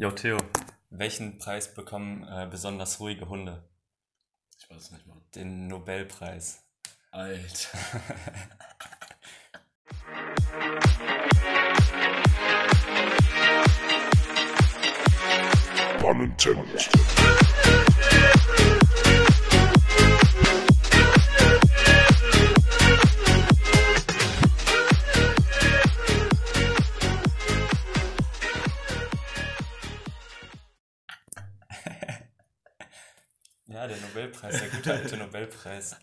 Jo, Theo, welchen Preis bekommen äh, besonders ruhige Hunde? Ich weiß es nicht, Mann. Den Nobelpreis. Alter. Pun intended. Nobelpreis, der gute alte Nobelpreis.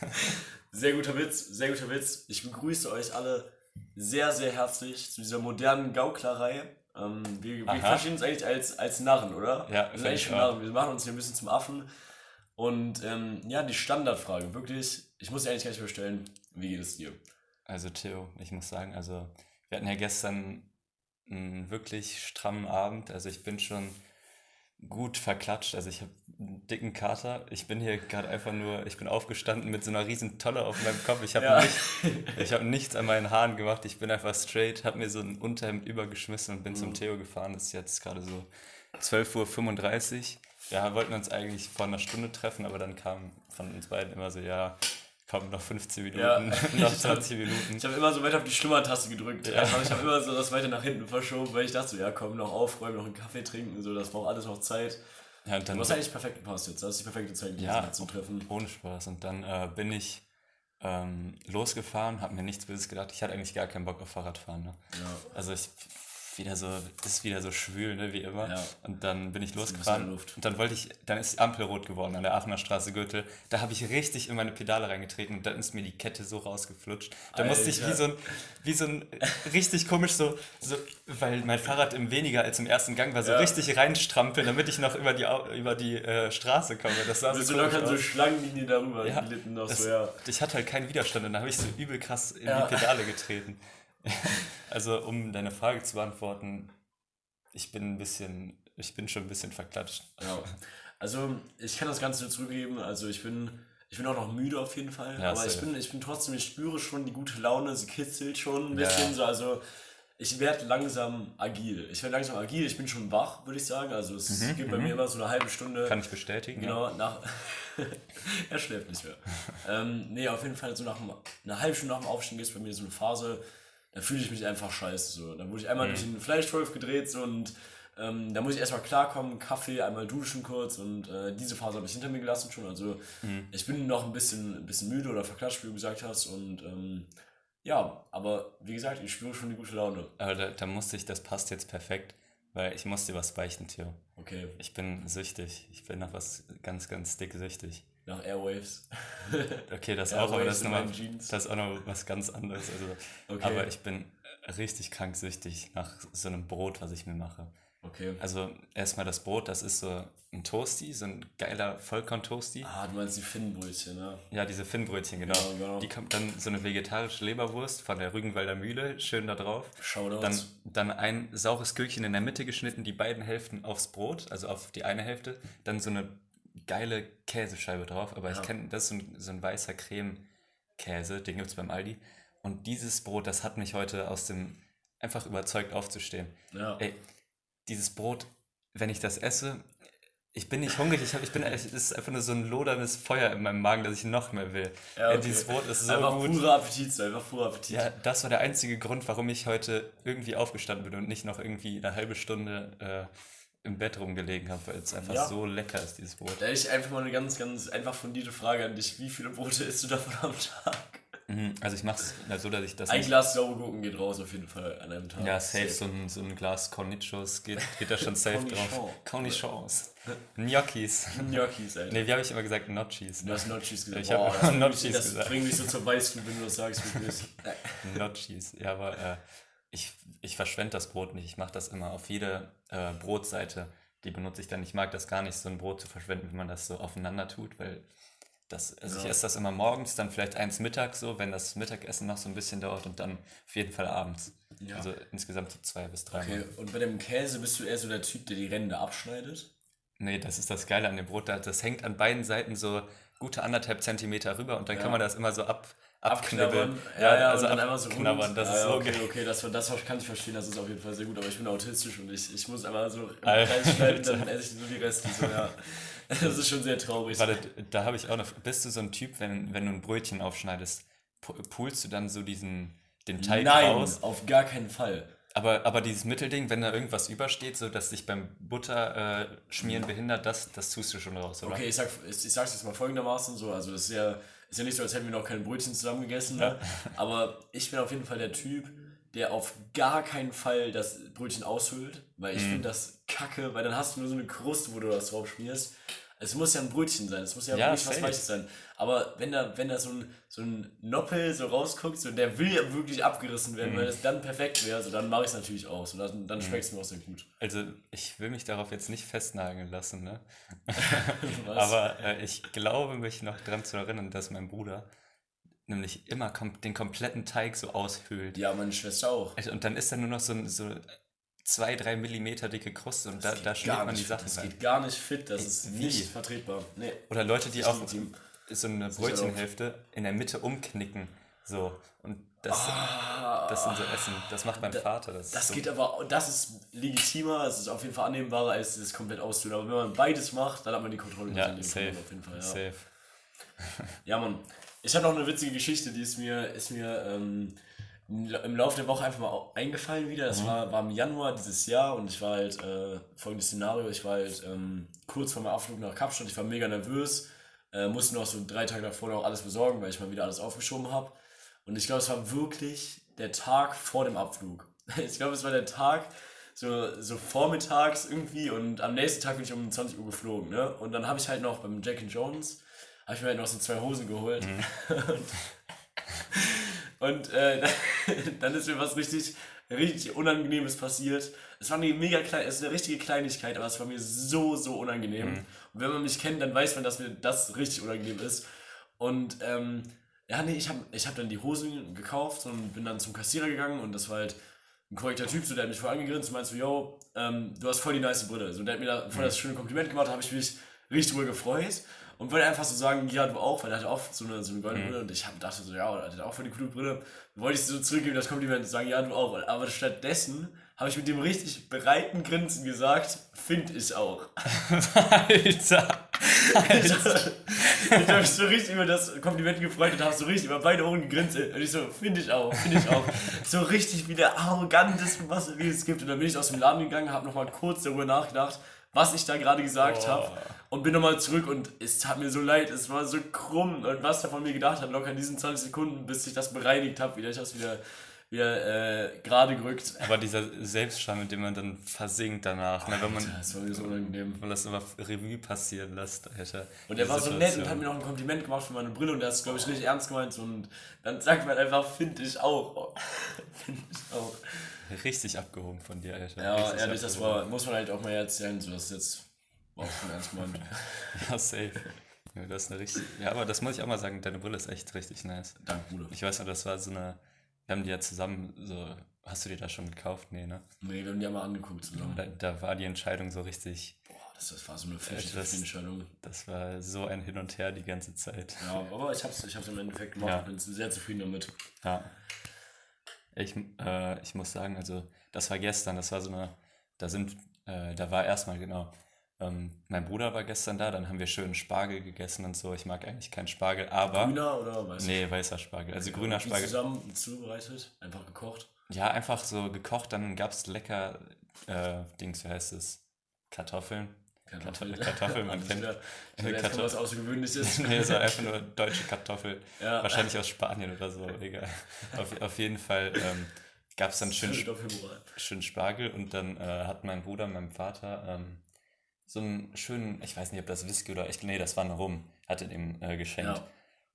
Sehr guter Witz, sehr guter Witz. Ich begrüße euch alle sehr, sehr herzlich zu dieser modernen Gauklerei. Ähm, wir wir verstehen uns eigentlich als, als Narren, oder? Ja, wir sind eigentlich. Narren. Wir machen uns hier ein bisschen zum Affen. Und ähm, ja, die Standardfrage, wirklich, ich muss dir eigentlich gar nicht mehr stellen, wie geht es dir? Also Theo, ich muss sagen, also wir hatten ja gestern einen wirklich strammen Abend. Also ich bin schon gut verklatscht. Also ich habe einen dicken Kater. Ich bin hier gerade einfach nur, ich bin aufgestanden mit so einer riesen Tolle auf meinem Kopf. Ich habe Ja. nicht, ich habe nichts an meinen Haaren gemacht. Ich bin einfach straight, habe mir so ein Unterhemd übergeschmissen und bin Mhm. zum Theo gefahren. Das ist jetzt gerade so 12.35 Uhr. Ja, wollten uns eigentlich vor einer Stunde treffen, aber dann kam von uns beiden immer so, ja, komm, noch 15 Minuten, Ja. noch 20 Minuten. Ich habe immer so weiter auf die Schlummertaste gedrückt. Ja. Also ich habe immer so das weiter nach hinten verschoben, weil ich dachte so, ja komm, noch aufräumen, noch einen Kaffee trinken, so, das braucht alles noch Zeit. Ja, und Du hast eigentlich perfekt gepasst jetzt. Das ist die perfekte Zeit Ja. gewesen, zum Treffen. ohne Spaß. Und dann äh, bin ich ähm, losgefahren, habe mir nichts Böses gedacht. Ich hatte eigentlich gar keinen Bock auf Fahrradfahren. Ne? Ja. Also ich wieder so, ist wieder so schwül, ne, wie immer. Ja. Und dann bin ich losgefahren. Und dann wollte ich, dann ist die Ampel rot geworden an der Aachener Straße Gürtel. Da habe ich richtig in meine Pedale reingetreten und dann ist mir die Kette so rausgeflutscht. Da musste ich wie Alter. so ein, wie so ein richtig komisch so, so, weil mein Fahrrad im weniger als im ersten Gang war, so Ja. richtig reinstrampeln, damit ich noch über die, über die äh, Straße komme. Das sah so so locker so. Schlangenlinie darüber Ja, gelitten noch das, so, ja. Ich hatte halt keinen Widerstand und da habe ich so übel krass in Ja. die Pedale getreten. also, um deine Frage zu beantworten, ich bin ein bisschen, ich bin schon ein bisschen verklatscht. ja. Also, ich kann das Ganze nur zurückgeben. Also, ich bin, ich bin auch noch müde auf jeden Fall. Ja, aber ich bin, ich bin trotzdem, ich spüre schon die gute Laune, sie kitzelt schon ein Ja. bisschen so. Also, ich werde langsam agil. Ich werde langsam agil. Ich bin schon wach, würde ich sagen. Also, es geht bei mir immer so eine halbe Stunde. Mhm, Kann ich bestätigen. ja. Genau, nach. er schläft nicht mehr. ähm, nee, auf jeden Fall so nach dem, eine halbe Stunde nach dem Aufstehen gibt es bei mir so eine Phase, da fühle ich mich einfach scheiße. So. Da wurde ich einmal durch den Fleischwolf gedreht so, und ähm, da muss ich erstmal klarkommen, Kaffee, einmal duschen kurz und äh, diese Phase habe ich hinter mir gelassen schon. Also ich bin noch ein bisschen, ein bisschen müde oder verklatscht, wie du gesagt hast. Und ähm, ja, aber wie gesagt, ich spüre schon die gute Laune. Aber da, da musste ich, das passt jetzt perfekt, weil ich muss dir was beichten, Theo. Okay, Ich bin süchtig. Ich bin nach was ganz, ganz dick süchtig. Nach Airwaves. Okay, das auch, aber das ist, in noch mal, meinen Jeans. das ist auch noch was ganz anderes. Also, Okay. Aber ich bin richtig krank süchtig nach so einem Brot, was ich mir mache. Okay. Also erstmal das Brot, das ist so ein Toasty, so ein geiler Vollkorn-Toasty. Ah, du meinst die Finnbrötchen, ne? Ja, diese Finnbrötchen, genau. Ja, genau. Die kommt dann so eine vegetarische Leberwurst von der Rügenwalder Mühle, schön da drauf. Shoutouts. Dann, dann ein saures Gürkchen in der Mitte geschnitten, die beiden Hälften aufs Brot, also auf die eine Hälfte. Dann so eine geile Käsescheibe drauf, aber ich Ja. kenne, das ist so ein, so ein weißer Creme-Käse, den gibt es beim Aldi. Und dieses Brot, das hat mich heute aus dem, einfach überzeugt aufzustehen. Ja. Ey, dieses Brot, wenn ich das esse, ich bin nicht hungrig, ich, hab, ich bin, es ist einfach nur so ein loderndes Feuer in meinem Magen, dass ich noch mehr will. Ja, Ey, okay. Dieses Brot ist so einfach gut. purer Appetit, einfach purer Appetit. Ja, das war der einzige Grund, warum ich heute irgendwie aufgestanden bin und nicht noch irgendwie eine halbe Stunde äh, im Bett rumgelegen habe, weil es einfach Ja. so lecker ist, dieses Brot. Da hätte ich einfach mal eine ganz, ganz einfach fundierte Frage an dich. Wie viele Brote isst du davon am Tag? Mhm, Also ich mache es so, dass ich das Ein. Glas saure Gurken geht raus auf jeden Fall an einem Tag. Ja, safe, so ein, so ein Glas Cornichos geht, geht da schon safe drauf. Cornichons. Gnocchis. Gnocchis, Alter. Nee, wie habe ich immer gesagt? Gnocchis. Du hast Notchis gesagt. Ich hab Boah, das bringt Notchis mich- das gesagt. bringt mich so zur Weißglut, wenn du das sagst, wie es ist. Notchis. Ja, aber äh, ich, ich verschwende das Brot nicht. Ich mache das immer auf jede äh, Brotseite. Die benutze ich dann. Ich mag das gar nicht, so ein Brot zu verschwenden, wenn man das so aufeinander tut, weil das, also ich Ja. esse das immer morgens, dann vielleicht eins mittags so, wenn das Mittagessen noch so ein bisschen dauert und dann auf jeden Fall abends. Ja. Also insgesamt so zwei bis drei Okay, Mal. und bei dem Käse bist du eher so der Typ, der die Ränder abschneidet? Nee, das ist das Geile an dem Brot. da- Das hängt an beiden Seiten so gute anderthalb Zentimeter rüber und dann Ja. kann man das immer so ab, abknabbern. Ja, ja, also dann einmal so knabbern, das ist so okay, okay, okay, das, das kann ich verstehen, das ist auf jeden Fall sehr gut, aber ich bin autistisch und ich, ich muss einmal so im Kreis schneiden, dann esse ich nur die Reste. So, ja. Das ist schon sehr traurig. Warte, da habe ich auch noch, bist du so ein Typ, wenn, wenn du ein Brötchen aufschneidest, pulst du dann so diesen, den Teig Nein, raus? Nein, auf gar keinen Fall. Aber, aber dieses Mittelding, wenn da irgendwas übersteht, so dass dich beim Butter äh, schmieren behindert, das, das tust du schon raus, oder? Okay, ich, sag, ich, ich sag's jetzt mal folgendermaßen so, also das ist ja, ist ja nicht so, als hätten wir noch kein Brötchen zusammen gegessen, ne? aber ich bin auf jeden Fall der Typ, der auf gar keinen Fall das Brötchen aushöhlt, weil ich mm. finde das kacke, weil dann hast du nur so eine Kruste, wo du das drauf schmierst. Es muss ja ein Brötchen sein, es muss ja, ja wirklich was Weiches sein. Aber wenn da, wenn da so ein, so ein Noppel so rausguckt, so, der will ja wirklich abgerissen werden, mhm. weil das dann perfekt wäre, so, dann mache ich es natürlich auch. So, dann dann mhm. schmeckt es mir auch sehr gut. Also, ich will mich darauf jetzt nicht festnageln lassen, ne? Aber äh, ich glaube, mich noch daran zu erinnern, dass mein Bruder nämlich immer kom den kompletten Teig so aushöhlt. Ja, meine Schwester auch. Also, und dann ist da nur noch so, so zwei, drei Millimeter dicke Kruste und das da, da schmiert man die Sachen Das rein. geht gar nicht fit, das ist Wie? nicht vertretbar. Nee. Oder Leute, die auch so eine Brötchenhälfte in der Mitte umknicken. So. Und das, oh, das sind so Essen. Das macht mein da, Vater. Das, das so. geht aber, das ist legitimer, es ist auf jeden Fall annehmbarer, als es komplett auszutun. Aber wenn man beides macht, dann hat man die Kontrolle ja, safe, auf jeden Fall. Ja. Safe. ja, Mann. Ich habe noch eine witzige Geschichte, die ist mir, ist mir ähm, im Laufe der Woche einfach mal eingefallen wieder. Das mhm. war, war im Januar dieses Jahr und ich war halt, äh, folgendes Szenario, ich war halt ähm, kurz vor meinem Abflug nach Kapstadt, ich war mega nervös, äh, musste noch so drei Tage davor noch alles besorgen, weil ich mal wieder alles aufgeschoben habe. Und ich glaube, es war wirklich der Tag vor dem Abflug. Ich glaube, es war der Tag so, so vormittags irgendwie und am nächsten Tag bin ich um 20 Uhr geflogen. Ne? Und dann habe ich halt noch beim Jack Jones, habe ich mir halt noch so zwei Hosen geholt. Mhm. und, äh, dann ist mir was richtig, richtig Unangenehmes passiert. Es war eine mega klein, es ist eine richtige Kleinigkeit, aber es war mir so, so unangenehm. Mhm. Und wenn man mich kennt, dann weiß man, dass mir das richtig unangenehm ist. Und ähm, ja, nee, ich habe ich hab dann die Hosen gekauft und bin dann zum Kassierer gegangen und das war halt ein korrekter Typ, so, der hat mich voll angegrinst und meinte so, yo, ähm, du hast voll die nice Brille. So, der hat mir da voll mhm. das schöne Kompliment gemacht, da habe ich mich richtig drüber gefreut und wollte einfach so sagen, ja, du auch, weil er hat auch so eine, so eine goldene mhm. Brille und ich hab, dachte so, ja, er hat auch voll die coole Brille. Wollte ich so zurückgeben, das Kompliment und sagen, ja, du auch. Aber stattdessen habe ich mit dem richtig breiten Grinsen gesagt, finde ich auch. Alter. Alter. ich habe mich so richtig über das Kompliment gefreut und habe so richtig über beide Ohren gegrinst. Und ich so, finde ich auch, finde ich auch. so richtig wie der arroganteste, was es gibt. Und dann bin ich aus dem Laden gegangen, habe nochmal kurz darüber nachgedacht, was ich da gerade gesagt oh. habe. Und bin nochmal zurück und es tat mir so leid, es war so krumm. Und was er von mir gedacht hat, locker in diesen 20 Sekunden, bis ich das bereinigt habe, wieder ich das wieder wieder äh, gerade gerückt. Aber dieser Selbstscham, mit dem man dann versinkt danach, oh, ne, wenn man das war mir so unangenehm. man das immer Revue passieren lässt, Alter. Und er war so nett und hat mir noch ein Kompliment gemacht für meine Brille und der hat es, glaube ich, richtig ernst gemeint und dann sagt man einfach, finde ich auch. finde ich auch. Richtig abgehoben von dir, Alter. Ja, richtig ehrlich, das war, muss man halt auch mal erzählen, so dass jetzt auch schon ernst gemeint. ja, safe. Ja, das ist eine richtig, ja, aber das muss ich auch mal sagen, deine Brille ist echt richtig nice. Danke, Bruder. Ich weiß noch, das war so eine wir haben die ja zusammen so. Hast du die da schon gekauft? Nee, ne? Nee, wir haben die ja mal angeguckt zusammen. Da, da war die Entscheidung so richtig. Boah, das, das war so eine 50 Entscheidung. Das war so ein Hin und Her die ganze Zeit. Ja, aber ich hab's, ich hab's im Endeffekt gemacht ja. bin sehr zufrieden damit. Ja. Ich, äh, ich muss sagen, also, das war gestern, das war so eine. Da sind, äh, da war erstmal genau ähm, mein Bruder war gestern da, dann haben wir schön Spargel gegessen und so. Ich mag eigentlich keinen Spargel, aber. Grüner oder weißer? Nee, weißer Spargel. Also okay, grüner Spargel. zusammen zubereitet? Einfach gekocht? Ja, einfach so gekocht. Dann gab es lecker, äh, Dings, wie heißt es? Kartoffeln. Kartoffeln, Kartoffeln man kennt. Wieder, Kartoffel. was Außergewöhnliches. nee, es war einfach nur deutsche Kartoffel. Ja. Wahrscheinlich aus Spanien oder so, egal. Auf, auf jeden Fall ähm, gab es dann schön, schön Spargel und dann äh, hat mein Bruder meinem Vater ähm, so einen schönen, ich weiß nicht, ob das Whisky oder ich, nee, das war ein Rum, hatte dem äh, geschenkt. Ja.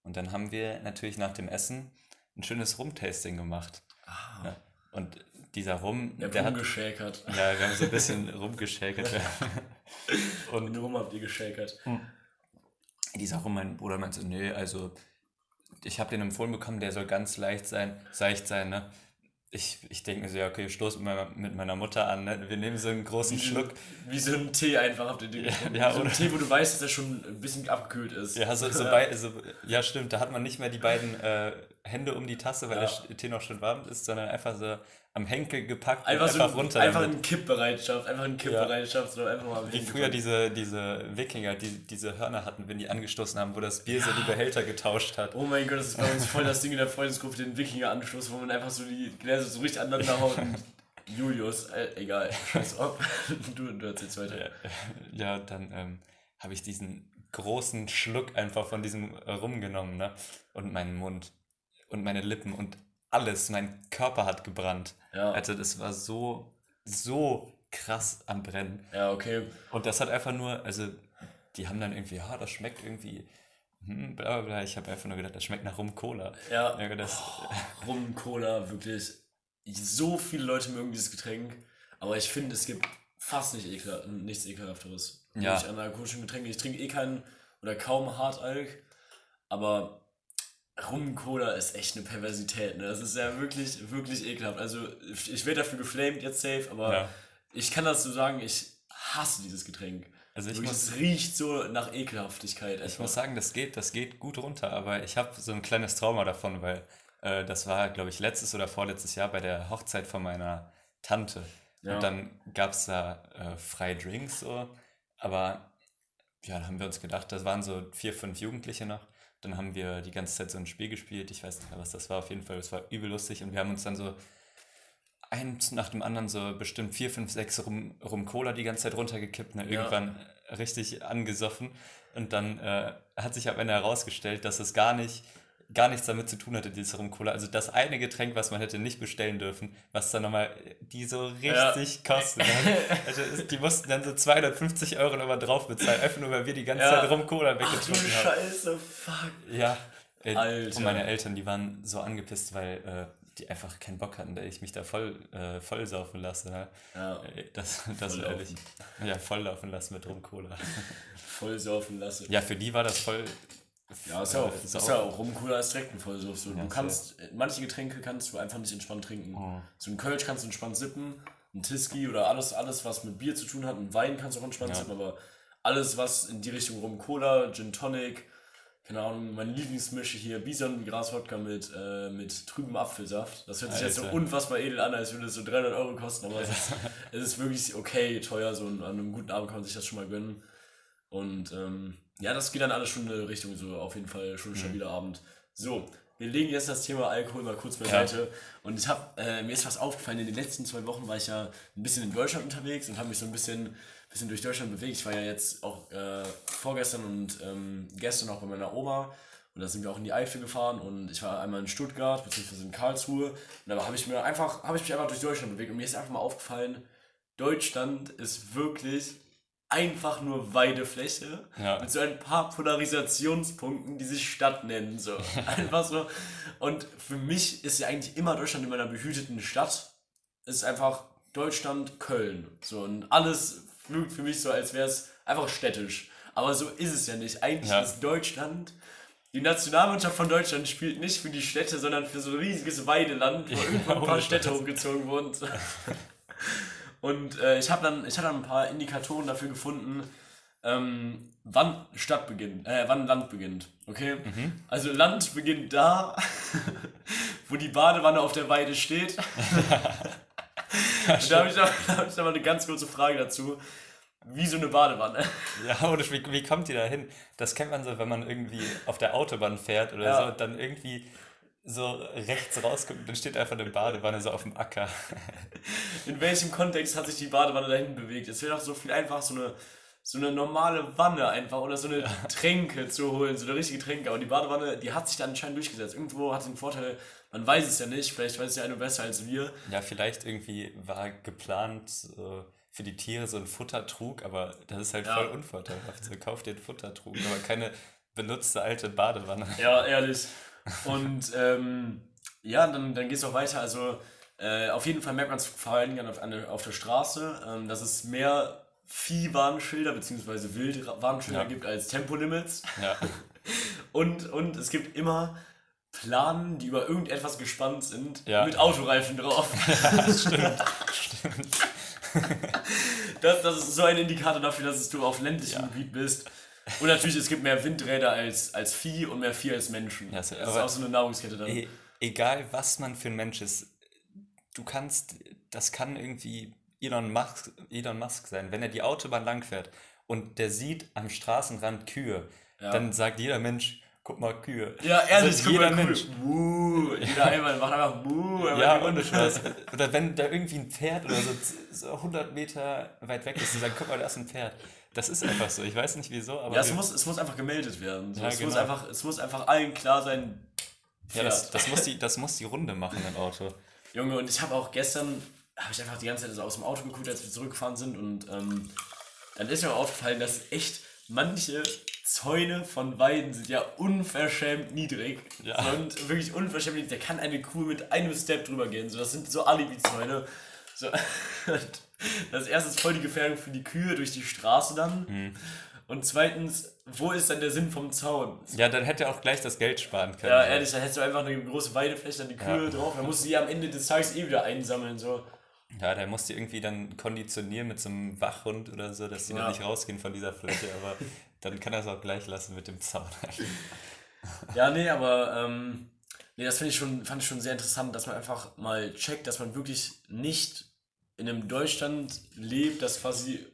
Und dann haben wir natürlich nach dem Essen ein schönes Rum-Tasting gemacht. Ah. Ja. Und dieser Rum, der, der hat. Ja, wir haben so ein bisschen rumgeschäkert. und Den Rum habt ihr geschäkert. Hm. Dieser Rum, mein Bruder meinte, nö, also ich habe den empfohlen bekommen, der soll ganz leicht sein, seicht sein, ne? ich, ich denke mir so, ja, okay, ich stoße mit meiner, mit meiner Mutter an, ne? wir nehmen so einen großen Wie, Schluck. wie so ein Tee einfach auf den Ding. Ja, so ein oder- Tee, wo du weißt, dass er schon ein bisschen abgekühlt ist. Ja, so, so, bei, so, ja, stimmt, da hat man nicht mehr die beiden äh, Hände um die Tasse, weil Ja. der Tee noch schon warm ist, sondern einfach so am Henkel gepackt Einfach, und so einfach runter. einfach in Kippbereitschaft, einfach in Kippbereitschaft, so einfach mal Wie früher diese, diese Wikinger, die diese Hörner hatten, wenn die angestoßen haben, wo das Bier so die Behälter getauscht hat. Oh mein Gott, das ist bei uns voll das Ding in der Freundesgruppe, den Wikinger-Anschluss, wo man einfach so die Gläser so richtig aneinander haut und Julius, äh, egal, scheiß auf. Du, du erzählst weiter. Ja, ja dann ähm, habe ich diesen großen Schluck einfach von diesem äh, Rum genommen, ne? Und meinen Mund und meine Lippen und alles, mein Körper hat gebrannt. Ja. Also das war so, so krass am Brennen. Ja, okay. Und das hat einfach nur, also die haben dann irgendwie, ja, das schmeckt irgendwie, hm, bla bla bla. Ich habe einfach nur gedacht, das schmeckt nach Rum-Cola. Ja, Ja, das, Rum, Cola, wirklich. So viele Leute mögen dieses Getränk, aber ich finde, es gibt fast nicht ekel, nichts ekelhafteres. Ja. Wirklich An alkoholischen Getränken. Ich trinke eh keinen oder kaum Hartalk, aber Rum Cola ist echt eine Perversität. Ne? Das ist ja wirklich, wirklich ekelhaft. Also ich ich werde dafür geflamed jetzt safe, aber Ja. ich kann das so sagen, ich hasse dieses Getränk. Also ich Wirklich, muss- es riecht so nach Ekelhaftigkeit. Ich einfach. muss sagen, das geht, das geht gut runter, aber ich habe so ein kleines Trauma davon, weil äh, das war, glaube ich, letztes oder vorletztes Jahr bei der Hochzeit von meiner Tante. Ja. Und dann gab es da äh, freie Drinks so, aber ja, da haben wir uns gedacht, das waren so vier, fünf Jugendliche noch. Dann haben wir die ganze Zeit so ein Spiel gespielt. Ich weiß nicht mehr, was das war. Auf jeden Fall, es war übel lustig und wir haben uns dann so eins nach dem anderen so bestimmt vier, fünf, sechs rum, rum Cola die ganze Zeit runtergekippt, ne? Ja. irgendwann richtig angesoffen. Und dann äh, hat sich am Ende herausgestellt, dass es gar nicht, gar nichts damit zu tun hatte, dieses Rum Cola. Also das eine Getränk, was man hätte nicht bestellen dürfen, was dann nochmal die so richtig kostet. ne? Also die mussten dann so 250 Euro nochmal drauf bezahlen, einfach nur, weil wir die ganze Ja. Zeit Rum Cola Ach du weggetrunken haben. Scheiße, fuck. Ja, äh, Alter. und meine Eltern, die waren so angepisst, weil äh, die einfach keinen Bock hatten, dass ich mich da voll äh, vollsaufen lasse. Ne? Ja. Äh, Das, das Volllaufen. ehrlich. Ja, volllaufen lassen mit Rum Cola. Voll saufen lassen. Ja, für die war das voll. Ja, ist ja auch, äh, ist sau- ja auch Rum Cola ist direkt ein Vollsuff. Du ist kannst, äh, manche Getränke kannst du einfach nicht entspannt trinken. Oh. So ein Kölsch kannst du entspannt sippen, ein Tiski oder alles, alles, was mit Bier zu tun hat, ein Wein kannst du auch entspannt Ja. sippen, aber alles, was in die Richtung Rum Cola, Gin Tonic, keine Ahnung, meine Lieblingsmische hier, Bison Graswodka mit, äh, mit trübem Apfelsaft. Das hört sich jetzt so Alter. unfassbar edel an, als würde es so 300 Euro kosten, aber es ist, es ist wirklich okay teuer, so an einem guten Abend kann man sich das schon mal gönnen. Und ähm, ja, das geht dann alles schon in eine Richtung, so auf jeden Fall schon ein stabiler Abend. So, wir legen jetzt das Thema Alkohol mal kurz beiseite. Und ich habe, äh, mir ist was aufgefallen, in den letzten zwei Wochen war ich ja ein bisschen in Deutschland unterwegs und habe mich so ein bisschen, bisschen durch Deutschland bewegt. Ich war ja jetzt auch äh, vorgestern und ähm, gestern auch bei meiner Oma. Und da sind wir auch in die Eifel gefahren und ich war einmal in Stuttgart bzw. in Karlsruhe. Und da habe ich mir einfach, habe ich mich einfach durch Deutschland bewegt und mir ist einfach mal aufgefallen, Deutschland ist wirklich einfach nur Weidefläche Ja. mit so ein paar Polarisationspunkten, die sich Stadt nennen. So. Einfach so. Und für mich ist ja eigentlich immer Deutschland in einer behüteten Stadt. Es ist einfach Deutschland, Köln. So. Und alles flügt für mich so, als wäre es einfach städtisch. Aber so ist es ja nicht. Eigentlich Ja. ist Deutschland. Die Nationalmannschaft von Deutschland spielt nicht für die Städte, sondern für so ein riesiges Weideland, wo irgendwo ein paar Städte hochgezogen wurden. Und äh, ich habe dann, ich habe dann ein paar Indikatoren dafür gefunden, ähm, wann Stadt beginnt, äh, wann Land beginnt. Okay? Also Land beginnt da, wo die Badewanne auf der Weide steht. Da habe ich, da hab ich aber eine ganz kurze Frage dazu. Wie so eine Badewanne. Ja, oder wie, wie kommt die da hin? Das kennt man so, wenn man irgendwie auf der Autobahn fährt oder Ja. so dann irgendwie so rechts rausguckt, dann steht einfach eine Badewanne so auf dem Acker. In welchem Kontext hat sich die Badewanne dahin bewegt? Es wäre doch so viel einfach, so eine, so eine normale Wanne einfach oder so eine Tränke zu holen, so eine richtige Tränke. Aber die Badewanne, die hat sich dann anscheinend durchgesetzt. Irgendwo hat sie einen Vorteil, man weiß es ja nicht, vielleicht weiß es ja einer besser als wir. Ja, vielleicht irgendwie war geplant so für die Tiere so ein Futtertrug, aber das ist halt Ja. voll unvorteilhaft. So kauft ihr einen Futtertrug, aber keine benutzte alte Badewanne. Ja, ehrlich. Und ähm, ja, dann, dann geht es auch weiter. Also äh, auf jeden Fall merkt man es vor allen Dingen auf, an der- auf der Straße, ähm, dass es mehr Viehwarnschilder bzw. Wildwarnschilder Ja. gibt als Tempolimits. Ja, Und, und es gibt immer planen, die über irgendetwas gespannt sind, Ja. mit Autoreifen drauf. das stimmt. stimmt. Das, das ist so ein Indikator dafür, dass du auf ländlichem Ja. Gebiet bist. Und natürlich, es gibt mehr Windräder als, als Vieh und mehr Vieh als Menschen. Ja, das so- ist aber- auch so eine Nahrungskette dann. E egal, was man für ein Mensch ist, du kannst, das kann irgendwie Elon Musk, Elon Musk sein. Wenn er die Autobahn langfährt und der sieht am Straßenrand Kühe, Ja. dann sagt jeder Mensch, guck mal Kühe. Ja, ehrlich, Also jeder mal. Mensch. Muh, jeder einmal macht einfach einmal Ja, ohne Spaß. Oder wenn da irgendwie ein Pferd oder so, so 100 Meter weit weg ist und sagen, guck mal, da ist ein Pferd. Das ist einfach so. Ich weiß nicht wieso, aber Ja, es muss, es muss einfach gemeldet werden. Ja, es, muss genau. einfach, es muss einfach allen klar sein, ja, Pferd. das, das, muss die, das muss die Runde machen im Auto. Junge, und ich habe auch gestern, habe ich einfach die ganze Zeit so aus dem Auto geguckt, als wir zurückgefahren sind und ähm, dann ist mir auch aufgefallen, dass echt manche Zäune von Weiden sind ja unverschämt niedrig. Ja. Und wirklich unverschämt niedrig. Da kann eine Kuh mit einem Step drüber gehen. So, das sind so Alibi-Zäune. So, das erste ist voll die Gefährdung für die Kühe durch die Straße dann. Mhm. Und zweitens, wo ist dann der Sinn vom Zaun? Ja, dann hätte er auch gleich das Geld sparen können. Ja, ehrlich, da hättest du einfach eine große Weidefläche, dann die Kühe Ja. drauf, dann musst du die am Ende des Tages eh wieder einsammeln. So. Ja, der musste irgendwie dann konditionieren mit so einem Wachhund oder so, dass die Ja. dann nicht rausgehen von dieser Fläche, aber dann kann er es auch gleich lassen mit dem Zaun. Ja, nee, aber ähm, nee, das finde ich schon, fand ich schon sehr interessant, dass man einfach mal checkt, dass man wirklich nicht in einem Deutschland lebt, das quasi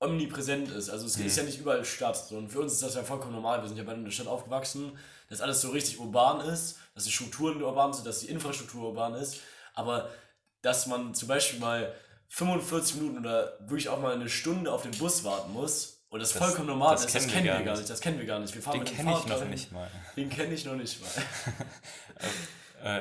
omnipräsent ist. Also es ist ja nicht überall Stadt. So. Und für uns ist das ja vollkommen normal. Wir sind ja bei einer Stadt aufgewachsen, dass alles so richtig urban ist, dass die Strukturen urban sind, dass die Infrastruktur urban ist. Aber dass man zum Beispiel mal 45 Minuten oder wirklich auch mal eine Stunde auf den Bus warten muss und das, Das- vollkommen normal das ist, das kennen kennen wir gar gar nicht. Das kennen wir gar nicht. Wir fahren Den kenne ich noch nicht mal. Den kenne ich noch nicht mal.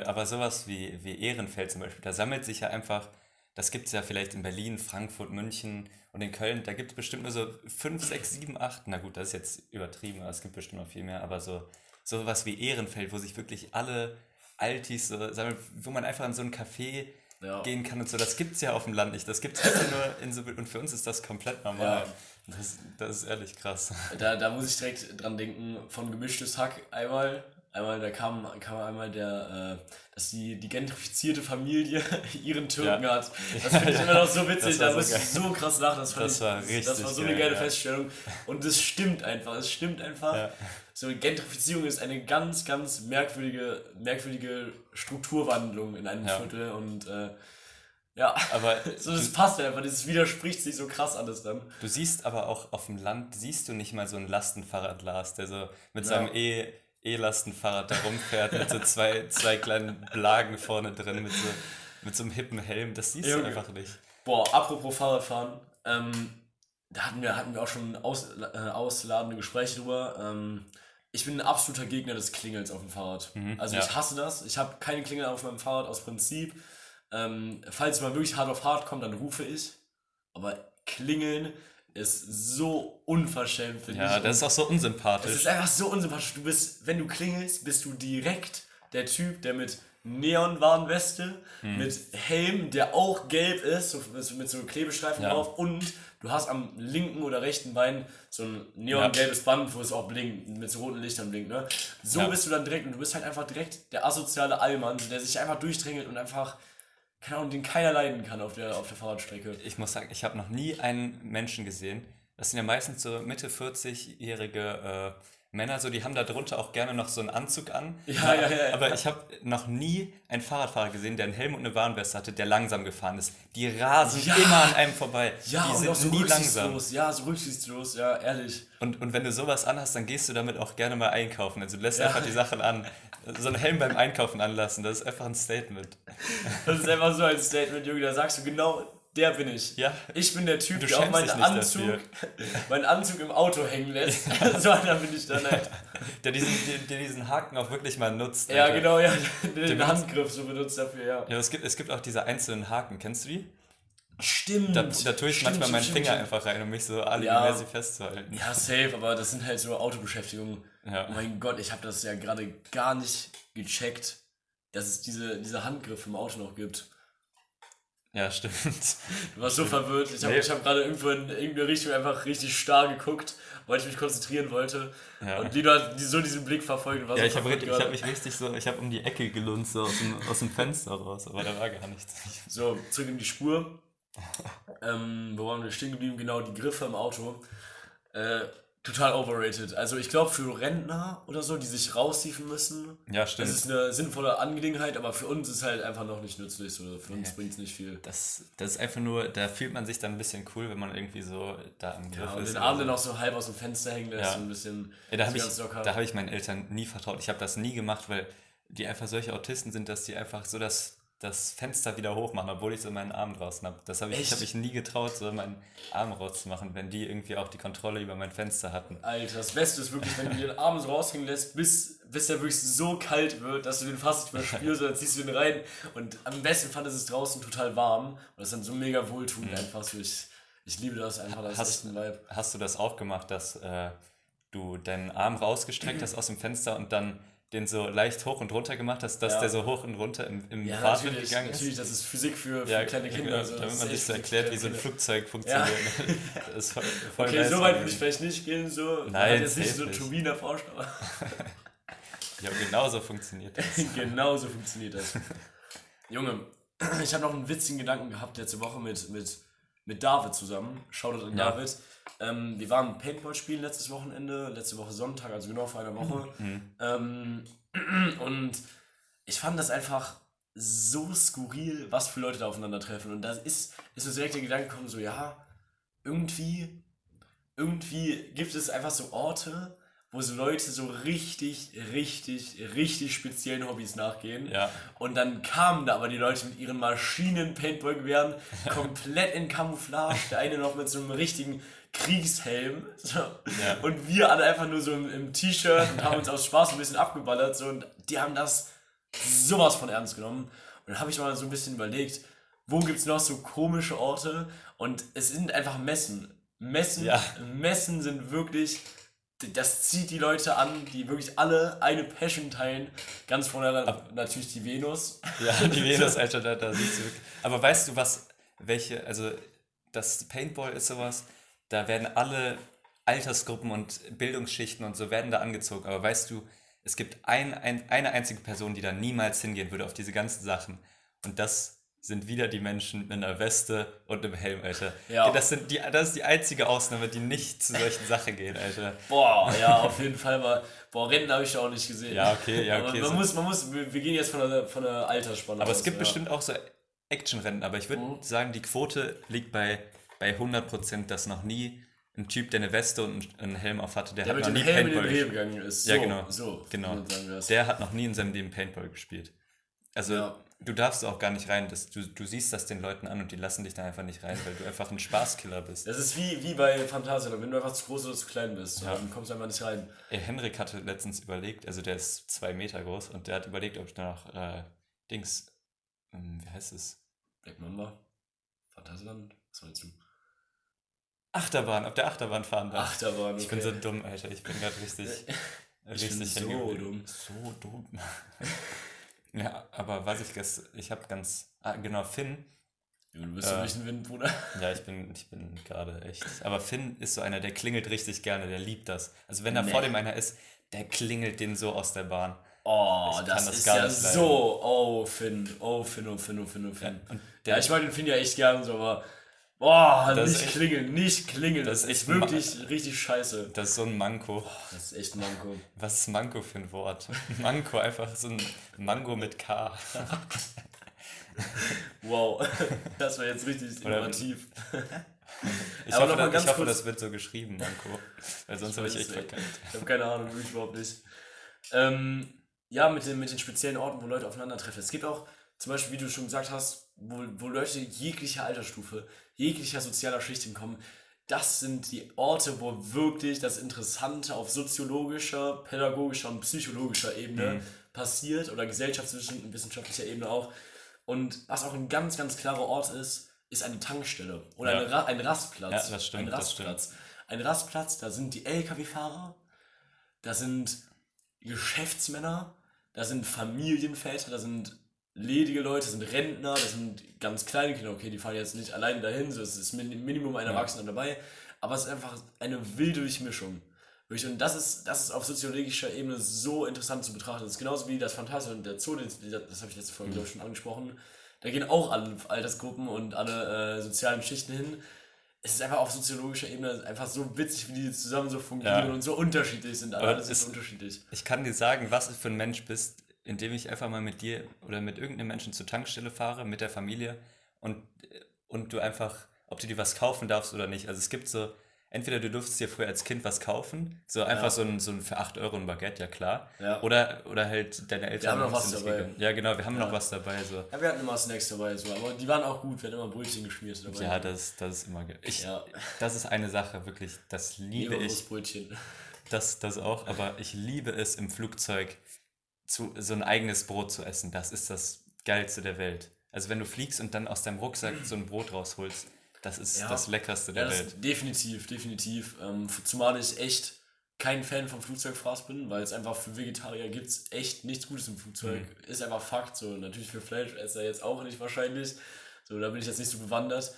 Aber sowas wie, wie Ehrenfeld zum Beispiel, da sammelt sich ja einfach, das gibt es ja vielleicht in Berlin, Frankfurt, München und in Köln, da gibt es bestimmt nur so 5, 6, 7, 8, na gut, das ist jetzt übertrieben, aber es gibt bestimmt noch viel mehr, aber so sowas wie Ehrenfeld, wo sich wirklich alle Altis so sammeln, wo man einfach in so ein Café Ja. gehen kann und so, das gibt es ja auf dem Land nicht, das gibt es einfach nur in so, und für uns ist das komplett normal. Ja. Das, das ist ehrlich krass. Da, da muss ich direkt dran denken, von gemischtes Hack einmal. Einmal, da kam, kam einmal der, äh, dass die, die gentrifizierte Familie ihren Türken Ja. hat. Das finde ich immer noch so witzig, Das war da so muss ich geil. so krass lachen. Das, Das ich, war Das richtig war so eine geil, geile ja. Feststellung. Und es stimmt einfach, es stimmt einfach. Ja. So, Gentrifizierung ist eine ganz, ganz merkwürdige, merkwürdige Strukturwandlung in einem Ja. Viertel und äh, ja, Aber so, das passt einfach, das widerspricht sich so krass alles dann. Du siehst aber auch auf dem Land, siehst du nicht mal so einen Lastenfahrrad Lars, der so mit Ja. seinem E- E-Lastenfahrrad da rumfährt, mit so zwei, zwei kleinen Blagen vorne drin, mit so, mit so einem hippen Helm. Das siehst du Junge. einfach nicht. Boah, apropos Fahrradfahren, ähm, da hatten wir, hatten wir auch schon aus, äh, ausladende Gespräche drüber. Ähm, ich bin ein absoluter Gegner des Klingels auf dem Fahrrad. also ja. ich hasse das. Ich habe keine Klingel auf meinem Fahrrad aus Prinzip. Ähm, falls es mal wirklich hart auf hart kommt, dann rufe ich. Aber Klingeln ist so unverschämt, finde Ja, ich. das ist auch so Es unsympathisch. ist einfach so unsympathisch. Du bist, wenn du klingelst, bist du direkt der Typ, der mit Neonwarnweste, Hm. mit Helm, der auch gelb ist, so, mit, so Klebestreifen Ja. drauf und du hast am linken oder rechten Bein so ein neongelbes Band, wo es auch blinkt, mit so roten Lichtern blinkt, ne? So Ja. bist du dann direkt und du bist halt einfach direkt der asoziale Allmann, der sich einfach durchdrängelt und einfach, keine Ahnung, den keiner leiden kann auf der, auf der Fahrradstrecke. Ich muss sagen, ich habe noch nie einen Menschen gesehen. Das sind ja meistens so Mitte 40-jährige äh, Männer, so die haben da drunter auch gerne noch so einen Anzug an. Ja, ja, ja, ja. Aber ich habe noch nie einen Fahrradfahrer gesehen, der einen Helm und eine Warnweste hatte, der langsam gefahren ist. Die rasen Ja. immer an einem vorbei. Ja, die und sind auch so nie langsam. Ja, so rücksichtslos, ja, ehrlich. Und, und wenn du sowas anhast, dann gehst du damit auch gerne mal einkaufen. Also du lässt Ja. einfach die Sachen an. So einen Helm beim Einkaufen anlassen, das ist einfach ein Statement. Das ist einfach so ein Statement, Junge, da sagst du genau, der bin ich. Ja. Ich bin der Typ, Du der auch meinen Anzug, dafür. meinen Anzug im Auto hängen lässt. so einer bin ich dann halt. Der diesen, der, der diesen Haken auch wirklich mal nutzt. Ja, Alter. genau, ja, den benutzt- Handgriff so benutzt dafür, ja. Ja, es gibt, es gibt auch diese einzelnen Haken, kennst du die? Stimmt. Da, da tue ich Stimmt, manchmal meinen stimmt, Finger stimmt. einfach rein, um mich so alle Ja. festzuhalten. Ja, safe, aber das sind halt so Autobeschäftigungen. Ja. Mein Gott, ich habe das ja gerade gar nicht gecheckt, dass es diese, diese Handgriffe im Auto noch gibt. Ja, stimmt. Du warst so verwirrt. Ich habe Nee. hab gerade irgendwo in irgendeine Richtung einfach richtig starr geguckt, weil ich mich konzentrieren wollte. Ja. Und Lino hat so diesen Blick verfolgt. Ja, so ich habe hab mich richtig so, ich habe um die Ecke gelunzt, so aus dem, aus dem Fenster raus, aber da war gar nichts. So, zurück in die Spur. ähm, wo waren wir stehen geblieben? Genau, die Griffe im Auto. Äh, total overrated. Also ich glaube für Rentner oder so, die sich raushieven müssen, Ja, das stimmt. ist eine sinnvolle Angelegenheit, aber für uns ist halt einfach noch nicht nützlich. So. Für uns bringt es nicht viel. Das, das ist einfach nur, da fühlt man sich dann ein bisschen cool, wenn man irgendwie so da am Griff Ja, und ist. den Arm so. dann auch so halb aus dem Fenster hängen lässt, Ja. so ein bisschen. Ja, da habe ich, da hab ich meinen Eltern nie vertraut. Ich habe das nie gemacht, weil die einfach solche Autisten sind, dass die einfach so das, das Fenster wieder hochmachen, obwohl ich so meinen Arm draußen habe. Das habe ich, ich Echt? habe mich nie getraut, so meinen Arm rauszumachen, wenn die irgendwie auch die Kontrolle über mein Fenster hatten. Alter, das Beste ist wirklich, wenn du den Arm so raushängen lässt, bis, bis der wirklich so kalt wird, dass du den fast nicht mehr spürst, dann ziehst du den rein. Und am besten fand es es draußen total warm. Und das ist dann so mega wohltuend einfach so. Ich, ich liebe das einfach, das ist Hast- echt ein Vibe. Hast du das auch gemacht, dass äh, du deinen Arm rausgestreckt hast aus dem Fenster und dann den so leicht hoch und runter gemacht hast, dass Ja. der so hoch und runter im, im Ja, Fahrtwind natürlich, gegangen natürlich, ist? das ist Physik für, für Ja, kleine Kinder. also damit man sich so erklärt, wie so ein. Flugzeug funktioniert. Das ist voll, voll Okay, so weit würde ich vielleicht nicht gehen, so. Man Nein, hat jetzt nicht so nicht. Turbinen erforscht, aber Ja, genau so funktioniert das. genau so funktioniert das. Junge, ich habe noch einen witzigen Gedanken gehabt letzte Woche mit, mit, mit David zusammen. Shoutout an Ja. David. Ähm, wir waren Paintball spielen letztes Wochenende, letzte Woche Sonntag, also genau vor einer Woche. Mhm. Ähm, und ich fand das einfach so skurril, was für Leute da aufeinandertreffen. Und da ist, ist uns direkt der Gedanke gekommen, so ja, irgendwie, irgendwie gibt es einfach so Orte, wo so Leute so richtig, richtig, richtig speziellen Hobbys nachgehen. Ja. Und dann kamen da aber die Leute mit ihren Maschinen-Paintball-Gewehren komplett in Camouflage. Der eine noch mit so einem richtigen Kriegshelm. So. Ja. Und wir alle einfach nur so im, im T-Shirt und haben uns aus Spaß ein bisschen abgeballert. So. Und die haben das sowas von ernst genommen. Und dann habe ich mal so ein bisschen überlegt, wo gibt es noch so komische Orte? Und es sind einfach Messen. Messen, Ja. Messen sind wirklich, das zieht die Leute an, die wirklich alle eine Passion teilen. Ganz vorne natürlich die Venus. Ja, die Venus, Alter, da, da siehst du wirklich. Aber weißt du, was, welche, also das Paintball ist sowas, da werden alle Altersgruppen und Bildungsschichten und so werden da angezogen. Aber weißt du, es gibt ein, ein, eine einzige Person, die da niemals hingehen würde auf diese ganzen Sachen. Und das sind wieder die Menschen mit einer Weste und einem Helm, Alter. Ja. Das, sind die, das ist die einzige Ausnahme, die nicht zu solchen Sachen gehen, Alter. Boah, ja, auf jeden Fall. Aber, boah, Rennen habe ich auch nicht gesehen. Ja, okay, ja, Aber okay, Man so- muss, man muss, wir, wir gehen jetzt von der, von der Altersspanne Aber aus, es gibt ja. bestimmt auch so Actionrennen, aber ich würde Mhm. sagen, die Quote liegt bei, bei 100%, dass noch nie ein Typ, der eine Weste und einen Helm auf hatte, der, Der hat noch nie Helm Paintball gespielt. gegangen ist. Ja, so, genau. So, Genau. so das. Der hat noch nie in seinem Leben Paintball gespielt. Also Ja. du darfst auch gar nicht rein. Das, du, du siehst das den Leuten an und die lassen dich dann einfach nicht rein, weil du einfach ein Spaßkiller bist. Das ist wie, wie bei Phantasialand, wenn du einfach zu groß oder zu klein bist, Ja. dann kommst du einfach nicht rein. Ey, Henrik hatte letztens überlegt, also der ist zwei Meter groß und der hat überlegt, ob ich da noch äh, Dings, ähm, wie heißt es? Black Mamba? Phantasialand? Was meinst du? Achterbahn, auf der Achterbahn fahren darf. Achterbahn, okay. Ich bin so dumm, Alter. Ich bin gerade richtig, Ich bin so dumm. So dumm. ja, aber was ich gestern, ich habe ganz, ah, genau, Finn. Du bist Äh. durch den Wind, Bruder. Ja, ich bin, ich bin gerade echt. Aber Finn ist so einer, der klingelt richtig gerne, der liebt das. Also wenn da Nee. vor dem einer ist, der klingelt den so aus der Bahn. Oh, das, das ist gar ja so. Oh, Finn. Oh, Finn, oh, Finn, oh, Finn, oh, Finn. und Ja, der- ich mag den Finn ja echt gern so, aber. Boah, Das nicht echt- klingeln, nicht klingeln. Das, ist echt wirklich richtig scheiße. Das ist so ein Manko. Das ist echt Manko. Was ist Manko für ein Wort? Manko, einfach so ein Mango mit K. Wow, das war jetzt richtig Oder- innovativ. Ich Aber hoffe, ganz ich hoffe das wird so geschrieben, Manko. Weil sonst habe ich echt verkackt. Ich habe keine Ahnung, wirklich überhaupt nicht. Ähm, ja, mit den, mit den speziellen Orten, wo Leute aufeinandertreffen. Es gibt auch, zum Beispiel, wie du schon gesagt hast, wo, wo Leute jeglicher Altersstufe, jeglicher sozialer Schicht hinkommen. Das sind die Orte, wo wirklich das Interessante auf soziologischer, pädagogischer und psychologischer Ebene Mhm. passiert oder gesellschaftswissenschaftlicher Ebene auch. Und was auch ein ganz, ganz klarer Ort ist, ist eine Tankstelle oder Ja. eine Ra ein Rastplatz. Ja, das stimmt, Ein das stimmt. Rastplatz. Ein Rastplatz, da sind die Lkw-Fahrer, da sind Geschäftsmänner, da sind Familienväter, da sind ledige Leute, das sind Rentner, das sind ganz kleine Kinder, okay, die fahren jetzt nicht alleine dahin, so es ist Minimum ein Erwachsener ja. dabei, aber es ist einfach eine wilde Durchmischung. Und das ist, das ist auf soziologischer Ebene so interessant zu betrachten. Das ist genauso wie das Phantasien und der Zoo, das habe ich letzte Folge, mhm. schon angesprochen. Da gehen auch alle Altersgruppen und alle äh, sozialen Schichten hin. Es ist einfach auf soziologischer Ebene einfach so witzig, wie die zusammen so fungieren ja. und so unterschiedlich sind. Alle, das ist unterschiedlich. Ich kann dir sagen, was du für ein Mensch bist, indem ich einfach mal mit dir oder mit irgendeinem Menschen zur Tankstelle fahre, mit der Familie und, und du einfach, ob du dir was kaufen darfst oder nicht. Also es gibt so, entweder du durftest dir früher als Kind was kaufen, so einfach ja. so, ein, so ein für 8 Euro ein Baguette, ja klar. Ja. Oder, oder halt deine Eltern. Wir haben noch was dabei. Gegangen. Ja, genau, wir haben ja. noch was dabei. So. Ja, wir hatten immer Snacks dabei, so, aber die waren auch gut, wir hatten immer Brötchen geschmiert dabei. Ja, das, das ist immer geil. Das ist eine Sache, wirklich, das liebe ich. Brötchen. Das, das auch, aber ich liebe es im Flugzeug, zu, so ein eigenes Brot zu essen. Das ist das Geilste der Welt. Also wenn du fliegst und dann aus deinem Rucksack so ein Brot rausholst, das ist ja, das Leckerste der ja, Welt. Definitiv, definitiv. Ähm, zumal ich echt kein Fan vom Flugzeugfraß bin, weil es einfach für Vegetarier gibt es echt nichts Gutes im Flugzeug. Mhm. Ist einfach Fakt. So, natürlich für Fleischesser jetzt auch nicht wahrscheinlich. So, da bin ich jetzt nicht so bewandert.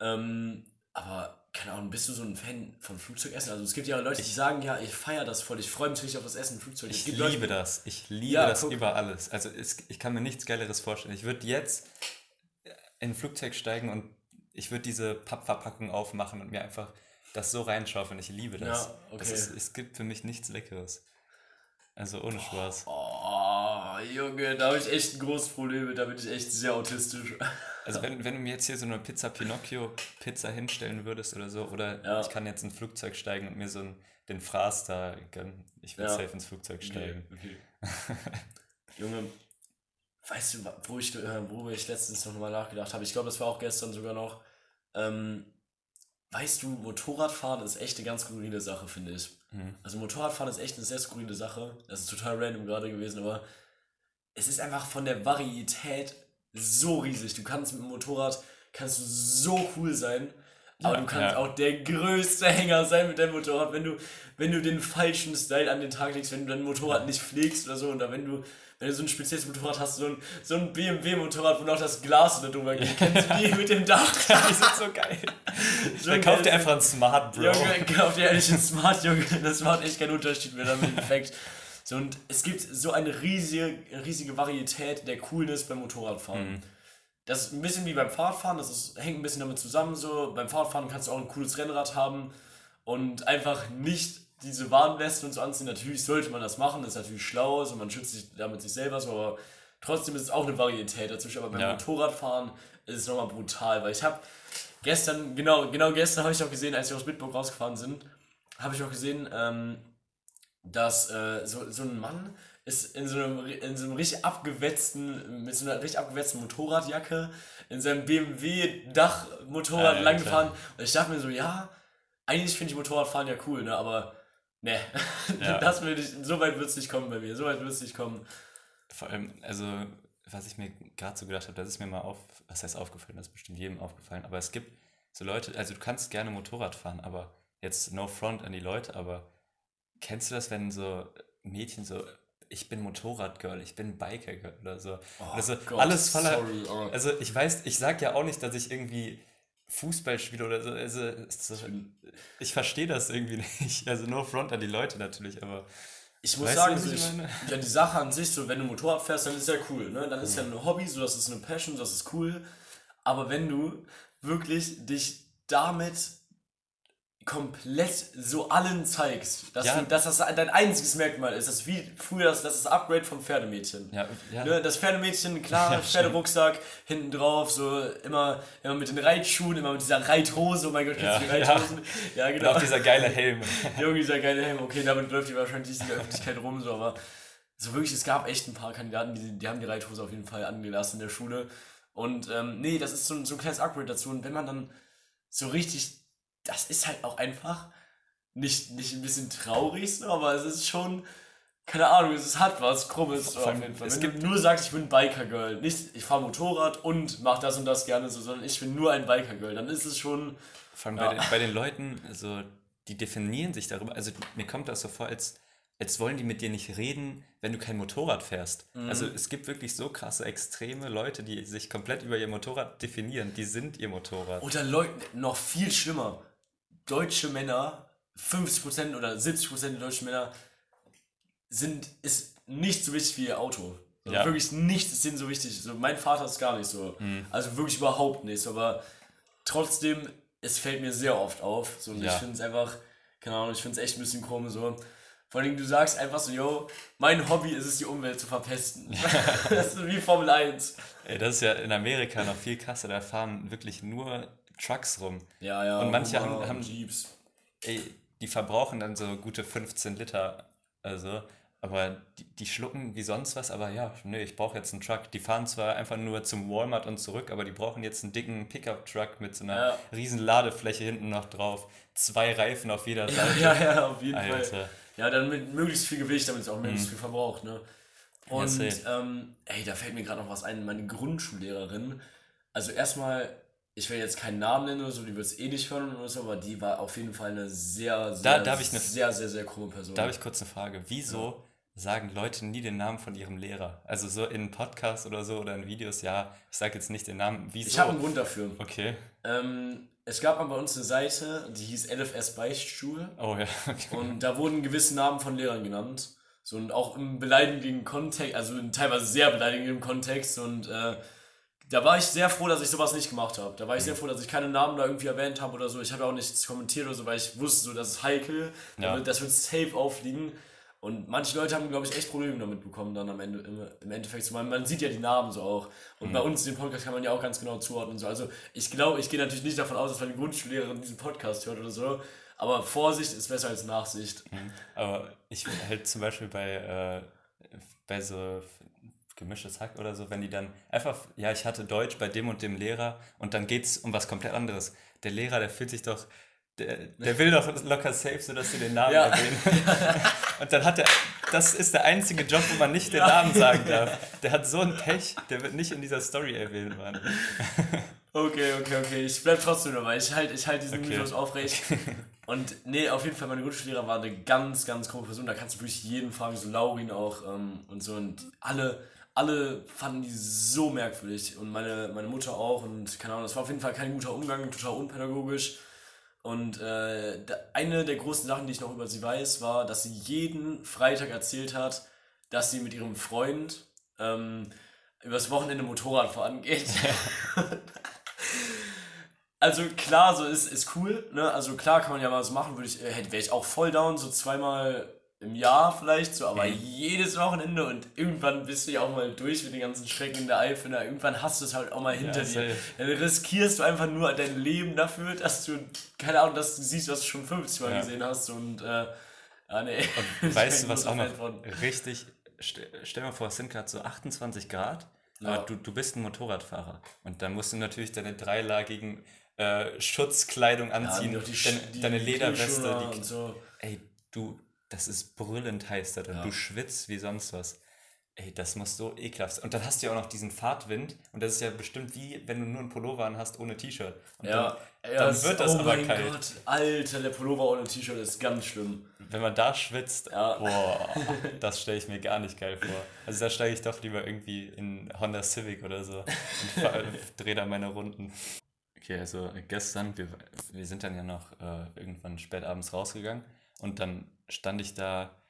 Ähm, aber keine Ahnung, bist du so ein Fan von Flugzeugessen? Also es gibt ja Leute, die sagen, ja, ich feiere das voll, ich freue mich richtig auf das Essen im Flugzeug. Ich liebe Leute, das. Ich liebe ja, das guck. über alles. Also es, ich kann mir nichts Geileres vorstellen. Ich würde jetzt in ein Flugzeug steigen und ich würde diese Pappverpackung aufmachen und mir einfach das so reinschaufeln. Ich liebe das. Ja, okay. das ist, es gibt für mich nichts Leckeres. Also ohne Spaß. Oh, Junge, da habe ich echt ein großes Problem mit. Da bin ich echt sehr autistisch. Also wenn, wenn du mir jetzt hier so eine Pizza Pinocchio Pizza hinstellen würdest oder so, oder ja. ich kann jetzt in ein Flugzeug steigen und mir so einen, den Fraß da gönnen. Ich will ja. safe ins Flugzeug steigen. Okay, okay. Junge, weißt du, wo ich, äh, worüber ich letztens noch mal nachgedacht habe? Ich glaube, das war auch gestern sogar noch. Ähm, weißt du, Motorradfahren ist echt eine ganz skurrile Sache, finde ich. Mhm. Also Motorradfahren ist echt eine sehr skurrile Sache. Das ist total random gerade gewesen, aber es ist einfach von der Varietät so riesig. Du kannst mit dem Motorrad, kannst du so cool sein, aber ja, du kannst ja. auch der größte Hänger sein mit deinem Motorrad, wenn du, wenn du den falschen Style an den Tag legst, wenn du dein Motorrad nicht pflegst oder so, oder wenn du, wenn du so ein spezielles Motorrad hast, so ein, so ein BMW-Motorrad, wo noch das Glas da drüber geht. Kennst du die mit dem Dach? die sind so geil. So Dann kauft dir einfach ein Smart, Bro. Junge, kauf dir ehrlich ein Smart, Junge. Das macht echt keinen Unterschied mehr damit im Effekt. So, und es gibt so eine riesige, riesige Varietät der Coolness beim Motorradfahren. Mhm. Das ist ein bisschen wie beim Fahrradfahren, das ist, hängt ein bisschen damit zusammen. So. Beim Fahrradfahren kannst du auch ein cooles Rennrad haben und einfach nicht diese Warnwesten und so anziehen. Natürlich sollte man das machen, das ist natürlich schlau, so man schützt sich damit sich selber so, aber trotzdem ist es auch eine Varietät dazwischen. Aber beim ja. Motorradfahren ist es nochmal brutal, weil ich habe gestern, genau, genau gestern habe ich auch gesehen, als wir aus Bitburg rausgefahren sind, habe ich auch gesehen, ähm, dass äh, so, so ein Mann ist in so einem, in so einem richtig abgewetzten, mit so einer richtig abgewetzten Motorradjacke in seinem BMW-Dach-Motorrad ja, lang gefahren. Und ich dachte mir so, ja, eigentlich finde ich Motorradfahren ja cool, ne, aber ne, ja. das würde ich, so weit wird es nicht kommen bei mir, so weit wird es nicht kommen. Vor allem, also, was ich mir gerade so gedacht habe, das ist mir mal auf, was heißt aufgefallen, das ist bestimmt jedem aufgefallen, aber es gibt so Leute, also du kannst gerne Motorrad fahren, aber jetzt no front an die Leute, aber Kennst du das, wenn so Mädchen so, ich bin Motorradgirl, ich bin Bikergirl oder so. Oh also Gott, alles voller. Sorry, oh. Also ich weiß, ich sag ja auch nicht, dass ich irgendwie Fußball spiele oder so. Also, ich verstehe das irgendwie nicht. Also no front an die Leute natürlich, aber. Ich muss sagen, so ich, ja, die Sache an sich, so wenn du Motorrad fährst, dann ist ja cool, ne? Dann ist ja, ja ein Hobby, so das ist eine Passion, das ist cool. Aber wenn du wirklich dich damit komplett so allen zeigst, dass, ja. du, dass das dein einziges Merkmal ist. Das ist wie früher das, das ist Upgrade vom Pferdemädchen. Ja, ja. Ne, das Pferdemädchen, klar, ja, Pferderucksack, hinten drauf, so immer, immer mit den Reitschuhen, immer mit dieser Reithose, oh mein Gott, ja, die Reithosen. Ja, genau. Und auch dieser geile Helm. Junge, dieser geile Helm, okay, damit läuft die wahrscheinlich in der Öffentlichkeit rum, so, aber so wirklich, es gab echt ein paar Kandidaten, die, die haben die Reithose auf jeden Fall angelassen in der Schule. Und ähm, nee, das ist so, so ein kleines Upgrade dazu. Und wenn man dann so richtig das ist halt auch einfach nicht, nicht ein bisschen traurig, so, aber es ist schon, keine Ahnung, es hat was Krummes so auf jeden Fall. Wenn du nur sagst, ich bin Biker-Girl, nicht ich fahre Motorrad und mach das und das gerne so, sondern ich bin nur ein Biker-Girl, dann ist es schon. Vor allem ja. bei, den, bei den Leuten, also die definieren sich darüber, also mir kommt das so vor, als als wollen die mit dir nicht reden, wenn du kein Motorrad fährst. Mhm. Also es gibt wirklich so krasse, extreme Leute, die sich komplett über ihr Motorrad definieren. Die sind ihr Motorrad. Oder Leute, noch viel schlimmer. Deutsche Männer, 50% oder 70% der deutschen Männer sind, ist nicht so wichtig wie ihr Auto. Also ja. Wirklich nichts ist denen so wichtig. So, mein Vater ist gar nicht so. Mhm. Also wirklich überhaupt nicht. Aber trotzdem, es fällt mir sehr oft auf. So, und ja. ich finde es einfach, keine Ahnung, ich finde es echt ein bisschen komisch so. Vor allem, du sagst einfach so, yo, mein Hobby ist es, die Umwelt zu verpesten. das ist wie Formel 1. Ey, das ist ja in Amerika noch viel krasser. Da fahren wirklich nur Trucks rum. Ja, ja. Und manche haben, haben Jeeps. Ey, die verbrauchen dann so gute 15 Liter. Also, aber die, die schlucken wie sonst was, aber ja, nee, ich brauche jetzt einen Truck. Die fahren zwar einfach nur zum Walmart und zurück, aber die brauchen jetzt einen dicken Pickup-Truck mit so einer ja. riesen Ladefläche hinten noch drauf. Zwei Reifen auf jeder Seite. Ja, ja, ja auf jeden Alter. Fall. Ja, dann mit möglichst viel Gewicht, damit es auch möglichst mhm. viel verbraucht, ne? Und, ähm, ey, da fällt mir gerade noch was ein. Meine Grundschullehrerin, also erstmal, ich will jetzt keinen Namen nennen oder so, die wird es eh nicht hören oder so, aber die war auf jeden Fall eine sehr, sehr, da, da eine, sehr, sehr, sehr krumme Person. Da habe ich kurz eine Frage. Wieso ja. sagen Leute nie den Namen von ihrem Lehrer? Also so in Podcasts oder so oder in Videos, ja, ich sage jetzt nicht den Namen. Wieso? Ich habe einen Grund dafür. Okay. Ähm, es gab mal bei uns eine Seite, die hieß LFS Beichtstuhl. Oh ja. Okay. Und da wurden gewisse Namen von Lehrern genannt. So und auch im beleidigenden Kontext, also in teilweise sehr beleidigenden Kontext. Und äh, da war ich sehr froh, dass ich sowas nicht gemacht habe. Da war ich sehr froh, dass ich keine Namen da irgendwie erwähnt habe oder so. Ich habe auch nichts kommentiert oder so, weil ich wusste, so, das ist heikel. Ja. Das wird safe auffliegen. Und manche Leute haben, glaube ich, echt Probleme damit bekommen, dann am Ende, im, Endeffekt. Man, man sieht ja die Namen so auch. Und mhm. bei uns, den Podcast, kann man ja auch ganz genau zuordnen. So. Also, ich glaube, ich gehe natürlich nicht davon aus, dass meine Grundschullehrerin diesen Podcast hört oder so. Aber Vorsicht ist besser als Nachsicht. Mhm. Aber ich halt zum Beispiel bei, äh, bei so gemischtes Hack oder so, wenn die dann einfach, ja, ich hatte Deutsch bei dem und dem Lehrer und dann geht es um was komplett anderes. Der Lehrer, der fühlt sich doch der, der will doch locker safe, sodass sie den Namen ja. erwähnen. Und dann hat er, das ist der einzige Job, wo man nicht den ja. Namen sagen darf. Der hat so ein Pech, der wird nicht in dieser Story erwähnt, Mann. Okay, okay, okay. Ich bleib trotzdem dabei. Ich halte ich halt diesen okay. Mythos aufrecht. Und nee, auf jeden Fall, meine Grundschullehrer war eine ganz, ganz komische Person. Da kannst du wirklich jeden fragen, so Laurin auch ähm, und so. Und alle, alle fanden die so merkwürdig. Und meine, meine Mutter auch. Und keine Ahnung, das war auf jeden Fall kein guter Umgang, total unpädagogisch. Und äh, eine der großen Sachen, die ich noch über sie weiß, war, dass sie jeden Freitag erzählt hat, dass sie mit ihrem Freund ähm, übers Wochenende Motorrad fahren geht. also klar, so ist, ist cool, ne? Also klar kann man ja mal was machen, würde ich, äh, wäre ich auch voll down, so zweimal im Jahr vielleicht so, aber mhm. jedes Wochenende und irgendwann bist du ja auch mal durch mit den ganzen Schrecken in der Eifel. Irgendwann hast du es halt auch mal hinter ja, dir. Dann riskierst du einfach nur dein Leben dafür, dass du, keine Ahnung, dass du siehst, was du schon 50 Mal ja. gesehen hast und, äh, ah, nee. Und weißt du, was auch noch richtig, stell, stell dir mal vor, es sind gerade so 28 Grad, ja. aber du, du bist ein Motorradfahrer und dann musst du natürlich deine dreilagigen äh, Schutzkleidung anziehen, ja, die, deine, die, deine Lederweste, die, so. ey, du, das ist brüllend heiß da drin. Ja. Du schwitzt wie sonst was. Ey, das muss so ekelhaft sein. Und dann hast du ja auch noch diesen Fahrtwind. Und das ist ja bestimmt wie, wenn du nur einen Pullover an hast ohne T-Shirt. Ja, dann, ja, dann wird das oh aber kalt. Gott, Alter, der Pullover ohne T-Shirt ist ganz schlimm. Wenn man da schwitzt, ja. boah, das stelle ich mir gar nicht geil vor. Also da steige ich doch lieber irgendwie in Honda Civic oder so und drehe da meine Runden. Okay, also gestern, wir, wir sind dann ja noch äh, irgendwann spät abends rausgegangen und dann stand ich da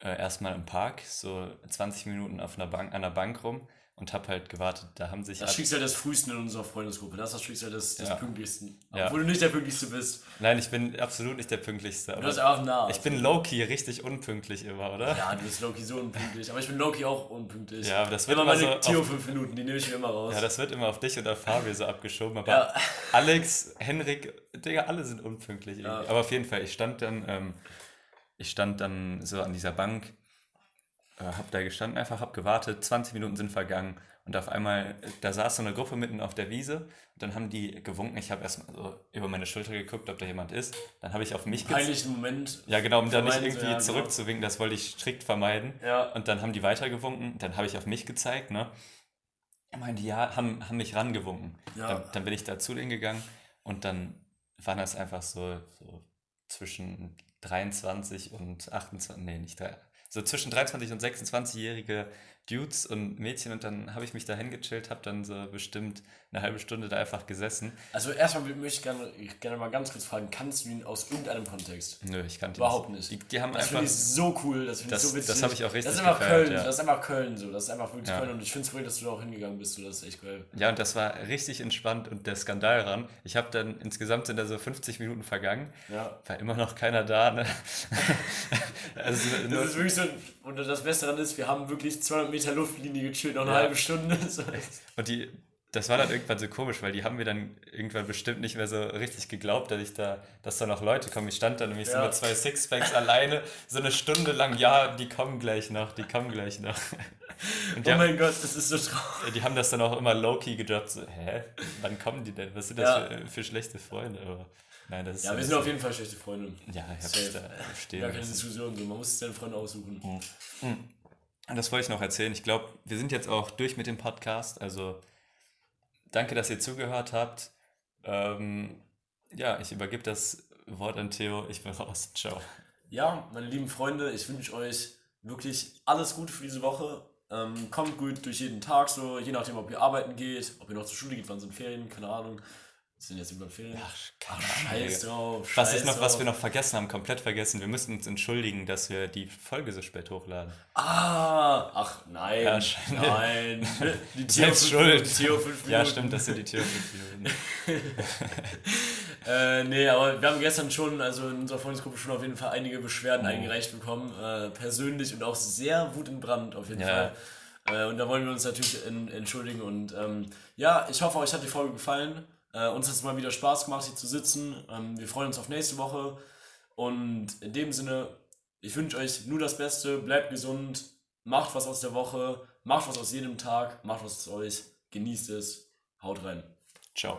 äh, erstmal im Park, so 20 Minuten auf einer Bank, an der Bank rum und habe halt gewartet. Da haben sich. Das Schicksal des Frühesten in unserer Freundesgruppe. Das ist das Schicksal des, des ja. Pünktlichsten. Ja. Obwohl du nicht der Pünktlichste bist. Nein, ich bin absolut nicht der Pünktlichste. Du bist auch nah. Ich bin Loki richtig unpünktlich immer, oder? Ja, du bist Loki so unpünktlich. Aber ich bin Loki auch unpünktlich. Ja, aber das wird immer, immer meine so. Theo 5 Minuten, die nehme ich mir immer raus. Ja, das wird immer auf dich oder Fabio so abgeschoben. Aber ja. Alex, Henrik, Digga, alle sind unpünktlich. Ja. Aber auf jeden Fall, ich stand dann. Ähm, ich stand dann so an dieser Bank, äh, hab da gestanden, einfach hab gewartet, 20 Minuten sind vergangen und auf einmal, da saß so eine Gruppe mitten auf der Wiese und dann haben die gewunken. Ich habe erstmal so über meine Schulter geguckt, ob da jemand ist. Dann habe ich auf mich gezeigt. Peinlichen Moment. Ja, genau, um da nicht irgendwie ja, zurückzuwinken, das wollte ich strikt vermeiden. Ja. Und dann haben die weitergewunken, dann habe ich auf mich gezeigt, ne? Ich meine, die haben, haben mich rangewunken. Ja. Dann, dann bin ich da zu denen gegangen und dann waren das einfach so, so zwischen 23 und 28, nee, nicht 3, so zwischen 23 und 26-jährige Dudes und Mädchen und dann habe ich mich da hingechillt, habe dann so bestimmt eine halbe Stunde da einfach gesessen. Also erstmal möchte ich gerne, gerne mal ganz kurz fragen, kannst du ihn aus irgendeinem Kontext? Nö, ich kannte Überhaupt nicht. Die, die haben das finde ich so cool, das finde ich so witzig. das habe ich auch richtig Das ist einfach gefeiert, Köln, ja. das ist einfach Köln so, das ist einfach wirklich Ja. Köln und ich finde es cool, dass du da auch hingegangen bist, so, das ist echt geil. Ja, und das war richtig entspannt und der Skandal ran. Ich habe dann insgesamt sind da so 50 Minuten vergangen, Ja. war immer noch keiner da. Ne? also Das ist wirklich so, und das Beste daran ist, wir haben wirklich 200 Meter Luftlinie gechillt, noch eine Ja. halbe Stunde. So. und die, das war dann irgendwann so komisch, weil die haben mir dann irgendwann bestimmt nicht mehr so richtig geglaubt, dass ich da, dass da noch Leute kommen. Ich stand da nämlich so Ja. mit zwei Sixpacks alleine, so eine Stunde lang, ja, die kommen gleich noch, die kommen gleich noch. Und Oh haben, mein Gott, das ist so traurig. die haben das dann auch immer low-key gedroppt, so, hä, wann kommen die denn? Was sind das Ja. für, für schlechte Freunde? Aber, nein, das ist Ja, wir sind auf jeden Fall schlechte Freunde. Ja, ich hab's Safe. da stehen Gar keine. Diskussion, so. man muss sich seine Freunde aussuchen. Und Das wollte ich noch erzählen. Ich glaube, wir sind jetzt auch durch mit dem Podcast. Also danke, dass ihr zugehört habt. Ähm, ja, ich übergebe das Wort an Theo. Ich bin raus. Ciao. Ja, meine lieben Freunde, ich wünsche euch wirklich alles Gute für diese Woche. Ähm, kommt gut durch jeden Tag, so je nachdem, ob ihr arbeiten geht, ob ihr noch zur Schule geht, wann sind Ferien, keine Ahnung. Sind jetzt über Ferien? Ach, Ach, scheiß drauf. Was, scheiß ist noch, was wir noch vergessen haben, komplett vergessen. Wir müssen uns entschuldigen, dass wir die Folge so spät hochladen. Ah, ach nein, Ja, nein. Die Selbst fünf- schuld. Theo fünf Minuten. Ja, stimmt, das sind die Tür fünf Minuten. Äh, nee, aber wir haben gestern schon, also in unserer Freundesgruppe schon auf jeden Fall einige Beschwerden Oh. eingereicht bekommen, äh, persönlich und auch sehr wutentbrannt auf jeden Ja. Fall. Äh, und da wollen wir uns natürlich en entschuldigen und ähm, ja, ich hoffe, euch hat die Folge gefallen. Äh, uns hat es mal wieder Spaß gemacht, hier zu sitzen. Ähm, wir freuen uns auf nächste Woche. Und in dem Sinne, ich wünsche euch nur das Beste, bleibt gesund, macht was aus der Woche, macht was aus jedem Tag, macht was aus euch, genießt es, haut rein. Ciao.